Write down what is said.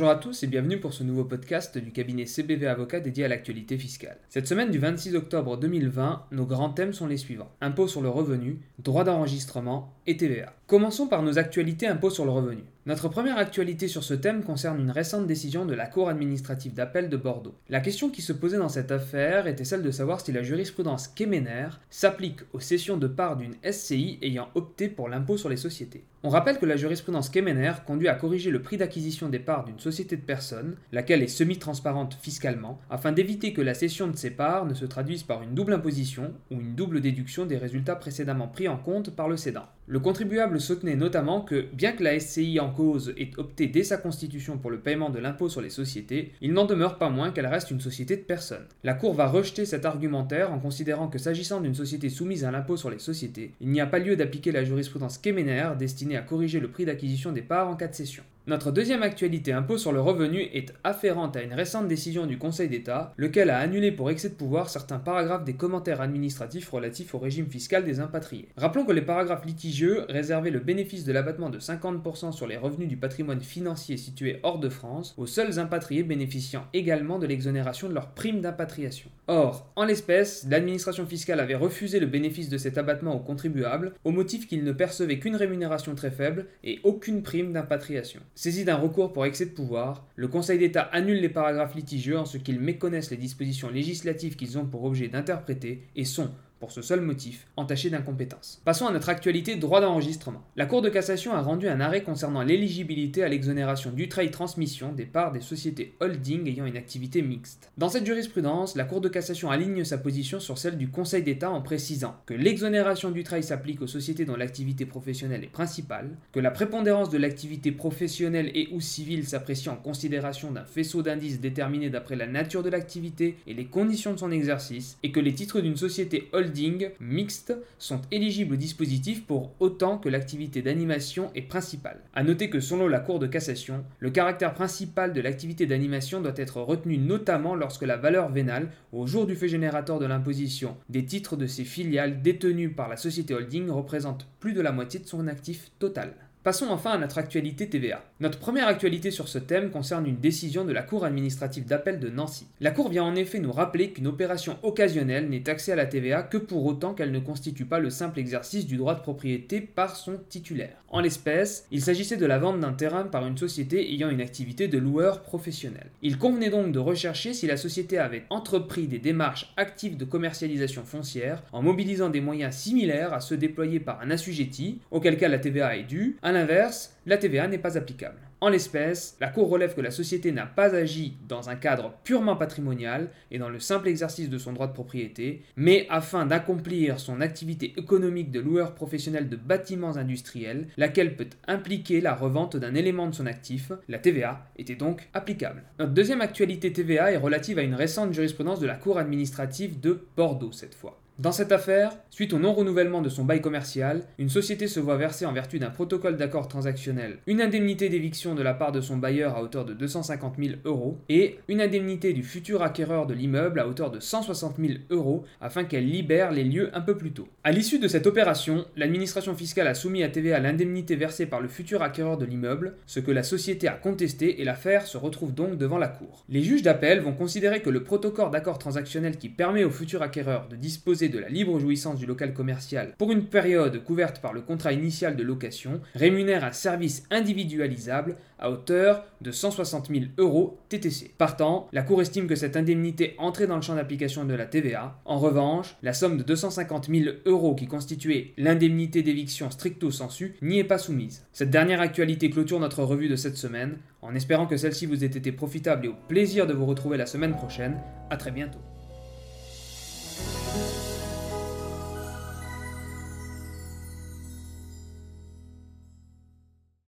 Bonjour à tous et bienvenue pour ce nouveau podcast du cabinet CBV Avocat dédié à l'actualité fiscale. Cette semaine du 26 octobre 2020, nos grands thèmes sont les suivants. Impôt sur le revenu, droit d'enregistrement et TVA. Commençons par nos actualités impôt sur le revenu. Notre première actualité sur ce thème concerne une récente décision de la Cour administrative d'appel de Bordeaux. La question qui se posait dans cette affaire était celle de savoir si la jurisprudence Kemener s'applique aux cessions de parts d'une SCI ayant opté pour l'impôt sur les sociétés. On rappelle que la jurisprudence Kemener conduit à corriger le prix d'acquisition des parts d'une société de personnes, laquelle est semi-transparente fiscalement, afin d'éviter que la cession de ces parts ne se traduise par une double imposition ou une double déduction des résultats précédemment pris en compte par le cédant. Le contribuable soutenait notamment que, bien que la SCI en cause ait opté dès sa constitution pour le paiement de l'impôt sur les sociétés, il n'en demeure pas moins qu'elle reste une société de personnes. La Cour va rejeter cet argumentaire en considérant que s'agissant d'une société soumise à l'impôt sur les sociétés, il n'y a pas lieu d'appliquer la jurisprudence Kemener destinée à corriger le prix d'acquisition des parts en cas de cession. Notre deuxième actualité impôt sur le revenu est afférente à une récente décision du Conseil d'État, lequel a annulé pour excès de pouvoir certains paragraphes des commentaires administratifs relatifs au régime fiscal des impatriés. Rappelons que les paragraphes litigieux réservaient le bénéfice de l'abattement de 50% sur les revenus du patrimoine financier situé hors de France aux seuls impatriés bénéficiant également de l'exonération de leur prime d'impatriation. Or, en l'espèce, l'administration fiscale avait refusé le bénéfice de cet abattement aux contribuables au motif qu'ils ne percevaient qu'une rémunération très faible et aucune prime d'impatriation. Saisi d'un recours pour excès de pouvoir, le Conseil d'État annule les paragraphes litigieux en ce qu'ils méconnaissent les dispositions législatives qu'ils ont pour objet d'interpréter et sont, pour ce seul motif, entaché d'incompétence. Passons à notre actualité droit d'enregistrement. La Cour de cassation a rendu un arrêt concernant l'éligibilité à l'exonération du trail transmission des parts des sociétés holding ayant une activité mixte. Dans cette jurisprudence, la Cour de cassation aligne sa position sur celle du Conseil d'État en précisant que l'exonération du trail s'applique aux sociétés dont l'activité professionnelle est principale, que la prépondérance de l'activité professionnelle et ou civile s'apprécie en considération d'un faisceau d'indices déterminé d'après la nature de l'activité et les conditions de son exercice, et que les titres d'une société holding mixtes sont éligibles au dispositif pour autant que l'activité d'animation est principale. A noter que selon la Cour de cassation, le caractère principal de l'activité d'animation doit être retenu notamment lorsque la valeur vénale, au jour du fait générateur de l'imposition, des titres de ses filiales détenues par la société holding représente plus de la moitié de son actif total. Passons enfin à notre actualité TVA. Notre première actualité sur ce thème concerne une décision de la Cour administrative d'appel de Nancy. La Cour vient en effet nous rappeler qu'une opération occasionnelle n'est taxée à la TVA que pour autant qu'elle ne constitue pas le simple exercice du droit de propriété par son titulaire. En l'espèce, il s'agissait de la vente d'un terrain par une société ayant une activité de loueur professionnel. Il convenait donc de rechercher si la société avait entrepris des démarches actives de commercialisation foncière en mobilisant des moyens similaires à ceux déployés par un assujetti, auquel cas la TVA est due, a l'inverse, la TVA n'est pas applicable. En l'espèce, la Cour relève que la société n'a pas agi dans un cadre purement patrimonial et dans le simple exercice de son droit de propriété, mais afin d'accomplir son activité économique de loueur professionnel de bâtiments industriels, laquelle peut impliquer la revente d'un élément de son actif, la TVA était donc applicable. Notre deuxième actualité TVA est relative à une récente jurisprudence de la Cour administrative de Bordeaux cette fois. Dans cette affaire, suite au non-renouvellement de son bail commercial, une société se voit verser en vertu d'un protocole d'accord transactionnel une indemnité d'éviction de la part de son bailleur à hauteur de 250 000 euros et une indemnité du futur acquéreur de l'immeuble à hauteur de 160 000 euros afin qu'elle libère les lieux un peu plus tôt. À l'issue de cette opération, l'administration fiscale a soumis à TVA l'indemnité versée par le futur acquéreur de l'immeuble, ce que la société a contesté et l'affaire se retrouve donc devant la Cour. Les juges d'appel vont considérer que le protocole d'accord transactionnel qui permet au futur acquéreur de disposer de la libre jouissance du local commercial pour une période couverte par le contrat initial de location rémunère un service individualisable à hauteur de 160 000 euros TTC. Partant, la Cour estime que cette indemnité entrait dans le champ d'application de la TVA. En revanche, la somme de 250 000 euros qui constituait l'indemnité d'éviction stricto sensu n'y est pas soumise. Cette dernière actualité clôture notre revue de cette semaine, en espérant que celle-ci vous ait été profitable et au plaisir de vous retrouver la semaine prochaine. A très bientôt.